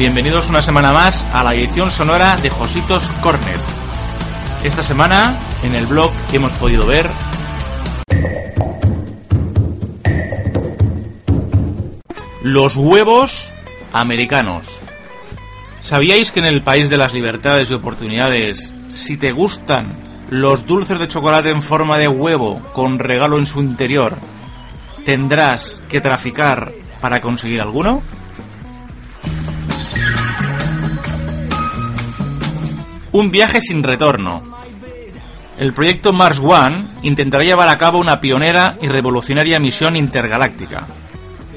bienvenidos una semana más a la edición sonora de Jositos Corner. Esta semana, en el blog hemos podido ver los huevos americanos. ¿Sabíais que en el país de las libertades y oportunidades, si te gustan los dulces de chocolate en forma de huevo con regalo en su interior, tendrás que traficar para conseguir alguno? Un viaje sin retorno. El proyecto Mars One intentará llevar a cabo una pionera y revolucionaria misión intergaláctica.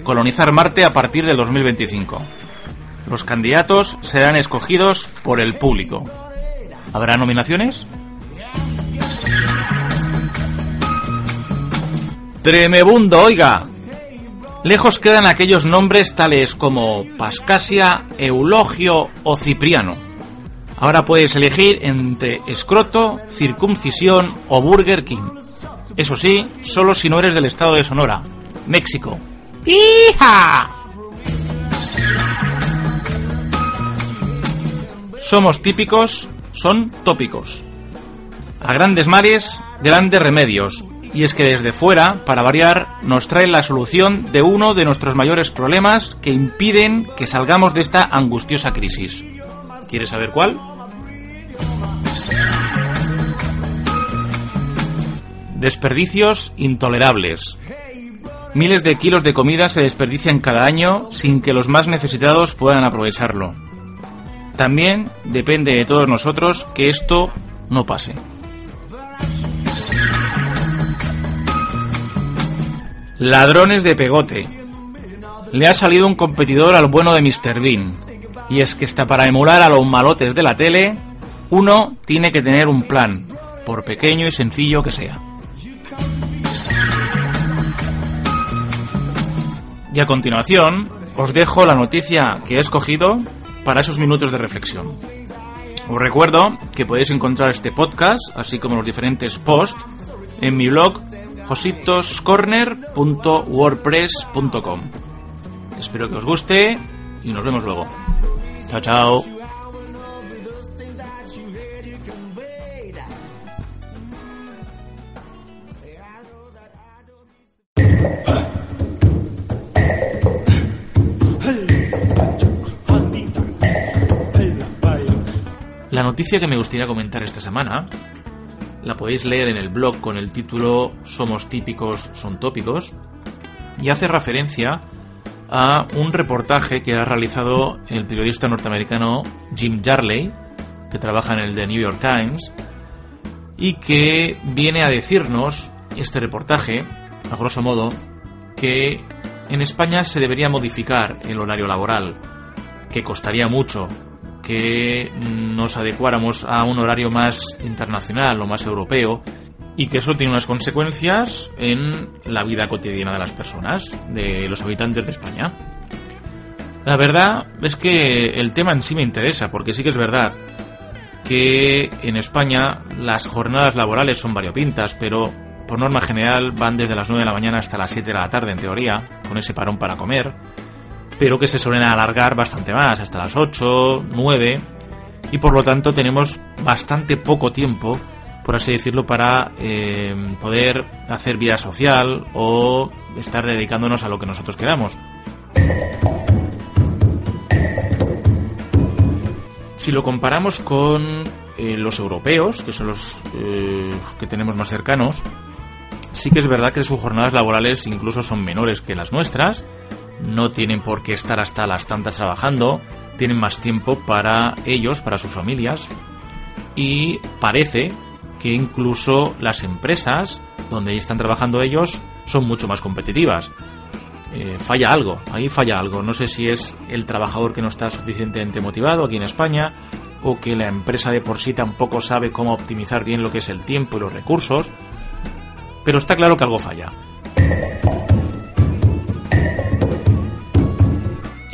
Colonizar Marte a partir del 2025. Los candidatos serán escogidos por el público. ¿Habrá nominaciones? Tremebundo, oiga. Lejos quedan aquellos nombres tales como Pascasia, Eulogio o Cipriano. Ahora puedes elegir entre escroto, circuncisión o Burger King. Eso sí, solo si no eres del estado de Sonora, México. ¡Hija! Somos típicos, son tópicos. A grandes mares, grandes remedios. Y es que desde fuera, para variar, nos traen la solución de uno de nuestros mayores problemas que impiden que salgamos de esta angustiosa crisis. ¿Quieres saber cuál? Desperdicios intolerables. Miles de kilos de comida se desperdician cada año sin que los más necesitados puedan aprovecharlo. También depende de todos nosotros que esto no pase. Ladrones de pegote. Le ha salido un competidor al bueno de Mr. Bean. Y es que está para emular a los malotes de la tele, uno tiene que tener un plan, por pequeño y sencillo que sea. Y a continuación, os dejo la noticia que he escogido para esos minutos de reflexión. Os recuerdo que podéis encontrar este podcast, así como los diferentes posts, en mi blog jositoscorner.wordpress.com. Espero que os guste y nos vemos luego. Chao, chao. Noticia que me gustaría comentar esta semana la podéis leer en el blog con el título Somos típicos, son tópicos y hace referencia a un reportaje que ha realizado el periodista norteamericano Jim Jarley, que trabaja en el The New York Times, y que viene a decirnos este reportaje, a grosso modo, que en España se debería modificar el horario laboral, que costaría mucho que nos adecuáramos a un horario más internacional o más europeo y que eso tiene unas consecuencias en la vida cotidiana de las personas, de los habitantes de España. La verdad es que el tema en sí me interesa, porque sí que es verdad que en España las jornadas laborales son variopintas, pero por norma general van desde las 9 de la mañana hasta las 7 de la tarde en teoría, con ese parón para comer pero que se suelen alargar bastante más, hasta las 8, 9, y por lo tanto tenemos bastante poco tiempo, por así decirlo, para eh, poder hacer vida social o estar dedicándonos a lo que nosotros queramos. Si lo comparamos con eh, los europeos, que son los eh, que tenemos más cercanos, sí que es verdad que sus jornadas laborales incluso son menores que las nuestras, no tienen por qué estar hasta las tantas trabajando, tienen más tiempo para ellos, para sus familias, y parece que incluso las empresas donde están trabajando ellos son mucho más competitivas. Eh, falla algo, ahí falla algo. No sé si es el trabajador que no está suficientemente motivado aquí en España o que la empresa de por sí tampoco sabe cómo optimizar bien lo que es el tiempo y los recursos, pero está claro que algo falla.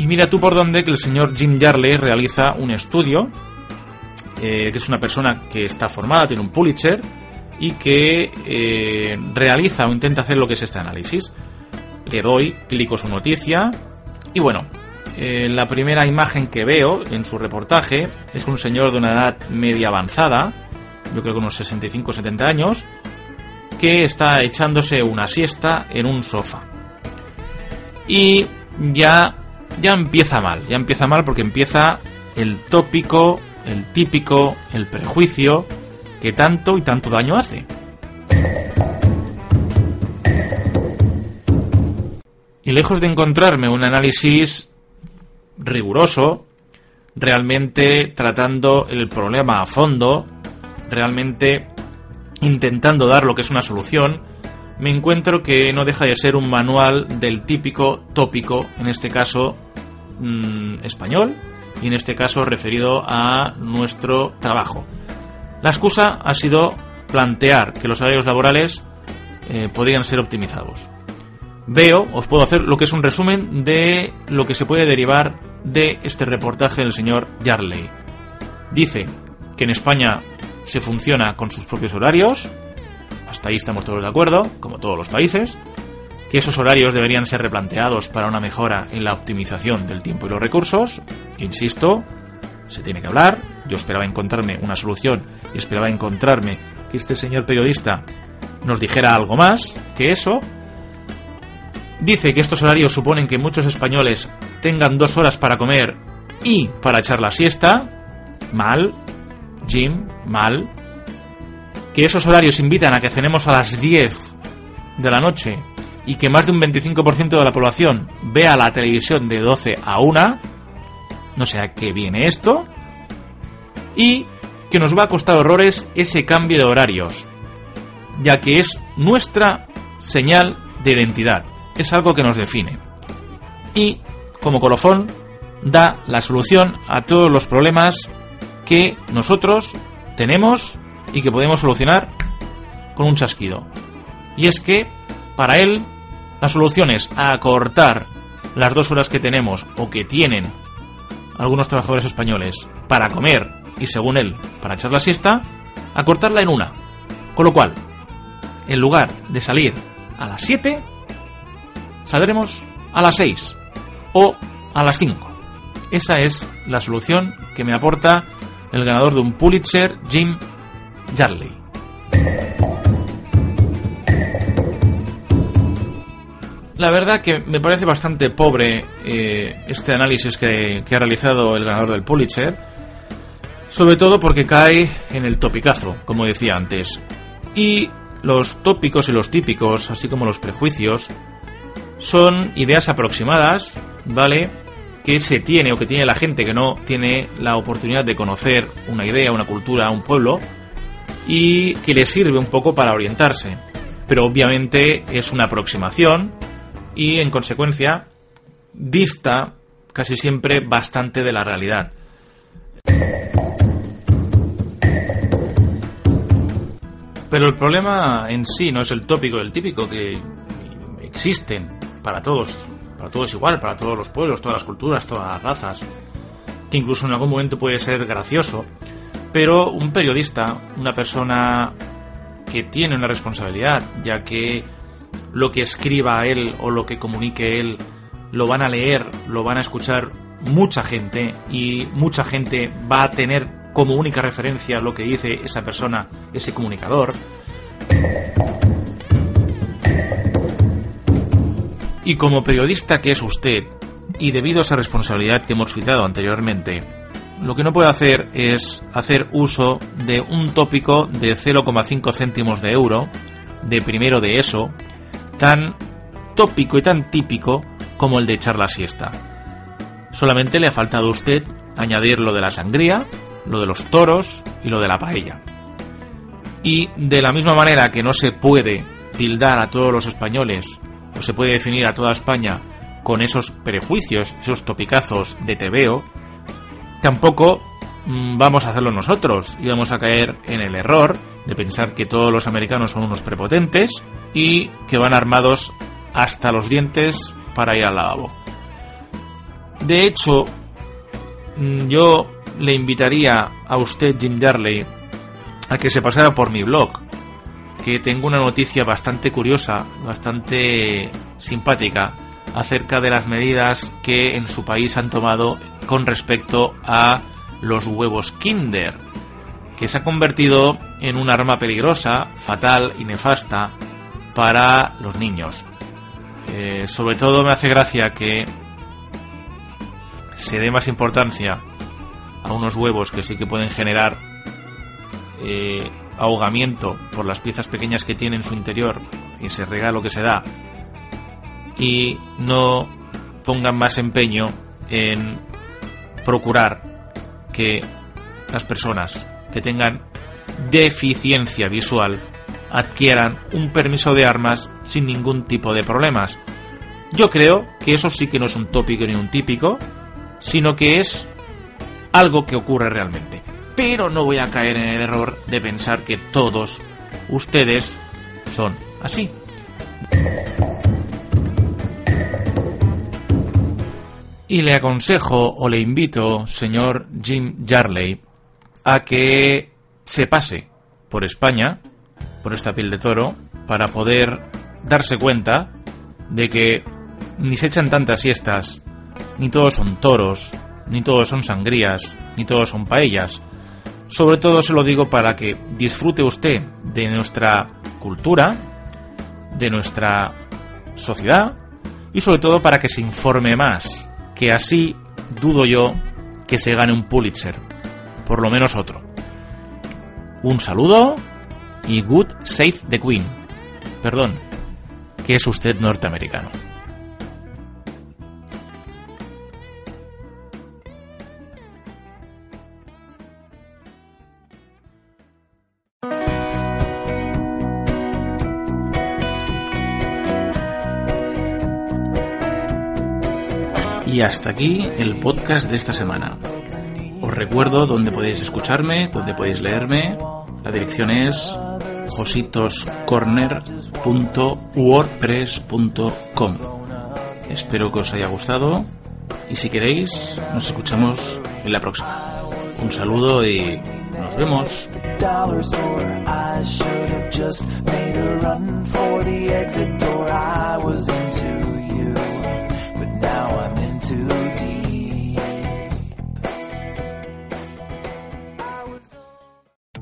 Mira tú por dónde que el señor Jim Jarley realiza un estudio, eh, que es una persona que está formada, tiene un Pulitzer, y que eh, realiza o intenta hacer lo que es este análisis. Le doy, clico su noticia y bueno, eh, la primera imagen que veo en su reportaje es un señor de una edad media avanzada, yo creo que unos 65 70 años, que está echándose una siesta en un sofá. Y ya ya empieza mal, ya empieza mal porque empieza el tópico, el típico, el prejuicio que tanto y tanto daño hace. Y lejos de encontrarme un análisis riguroso, realmente tratando el problema a fondo, realmente intentando dar lo que es una solución, me encuentro que no deja de ser un manual del típico tópico, en este caso mm, español, y en este caso referido a nuestro trabajo. La excusa ha sido plantear que los horarios laborales eh, podrían ser optimizados. Veo, os puedo hacer lo que es un resumen de lo que se puede derivar de este reportaje del señor Yarley. Dice que en España se funciona con sus propios horarios, hasta ahí estamos todos de acuerdo, como todos los países, que esos horarios deberían ser replanteados para una mejora en la optimización del tiempo y los recursos, insisto, se tiene que hablar. Yo esperaba encontrarme una solución y esperaba encontrarme que este señor periodista nos dijera algo más que eso. Dice que estos horarios suponen que muchos españoles tengan dos horas para comer y para echar la siesta. Mal. Jim, mal. Que esos horarios invitan a que cenemos a las 10 de la noche y que más de un 25% de la población vea la televisión de 12 a 1 no sé a qué viene esto, y que nos va a costar horrores ese cambio de horarios, ya que es nuestra señal de identidad, es algo que nos define. Y, como colofón, da la solución a todos los problemas que nosotros tenemos y que podemos solucionar con un chasquido. Y es que, para él, la solución es acortar las dos horas que tenemos o que tienen algunos trabajadores españoles para comer y, según él, para echar la siesta, a cortarla en una. Con lo cual, en lugar de salir a las 7, saldremos a las 6 o a las 5. Esa es la solución que me aporta el ganador de un Pulitzer, Jim Jarley. La verdad que me parece bastante pobre eh, este análisis que, ha realizado el ganador del Pulitzer, sobre todo porque cae en el topicazo, como decía antes. Y los tópicos y los típicos, así como los prejuicios, son ideas aproximadas, ¿vale? Que se tiene o que tiene la gente que no tiene la oportunidad de conocer una idea, una cultura, un pueblo, y que le sirve un poco para orientarse. Pero obviamente es una aproximación y en consecuencia dista casi siempre bastante de la realidad. Pero el problema en sí no es el tópico el típico, que existen para todos, para todos igual, para todos los pueblos, todas las culturas, todas las razas, que incluso en algún momento puede ser gracioso, pero un periodista, una persona que tiene una responsabilidad, ya que lo que escriba él o lo que comunique él lo van a leer, lo van a escuchar mucha gente y mucha gente va a tener como única referencia lo que dice esa persona, ese comunicador. Y como periodista que es usted, y debido a esa responsabilidad que hemos citado anteriormente, lo que no puede hacer es hacer uso de un tópico de 0,5 céntimos de euro, de primero de eso, tan tópico y tan típico como el de echar la siesta. Solamente le ha faltado a usted añadir lo de la sangría, lo de los toros y lo de la paella. Y de la misma manera que no se puede tildar a todos los españoles, o se puede definir a toda España con esos prejuicios, esos topicazos de tebeo, tampoco mm, vamos a hacerlo nosotros y vamos a caer en el error de pensar que todos los americanos son unos prepotentes y que van armados hasta los dientes para ir al lavabo. De hecho, mm, yo le invitaría a usted, Jim Darley, a que se pasara por mi blog, que tengo una noticia bastante curiosa, bastante simpática, acerca de las medidas que en su país han tomado con respecto a los huevos Kinder, que se ha convertido en un arma peligrosa, fatal y nefasta para los niños. Eh, sobre todo me hace gracia que se dé más importancia a unos huevos que sí que pueden generar eh, ahogamiento por las piezas pequeñas que tiene en su interior y ese regalo que se da y no pongan más empeño en procurar que las personas que tengan deficiencia visual adquieran un permiso de armas sin ningún tipo de problemas. Yo creo que eso sí que no es un tópico ni un típico, sino que es algo que ocurre realmente. Pero no voy a caer en el error de pensar que todos ustedes son así. Y le aconsejo o le invito, señor Jim Jarley, a que se pase por España, por esta piel de toro, para poder darse cuenta de que ni se echan tantas siestas, ni todos son toros, ni todos son sangrías, ni todos son paellas. Sobre todo se lo digo para que disfrute usted de nuestra cultura, de nuestra sociedad y sobre todo para que se informe más, que así dudo yo que se gane un Pulitzer, por lo menos otro. Un saludo y good save the Queen. Perdón, que es usted norteamericano. Y hasta aquí el podcast de esta semana. Os recuerdo dónde podéis escucharme, dónde podéis leerme. La dirección es jositoscorner.wordpress.com. Espero que os haya gustado y si queréis nos escuchamos en la próxima. Un saludo y nos vemos.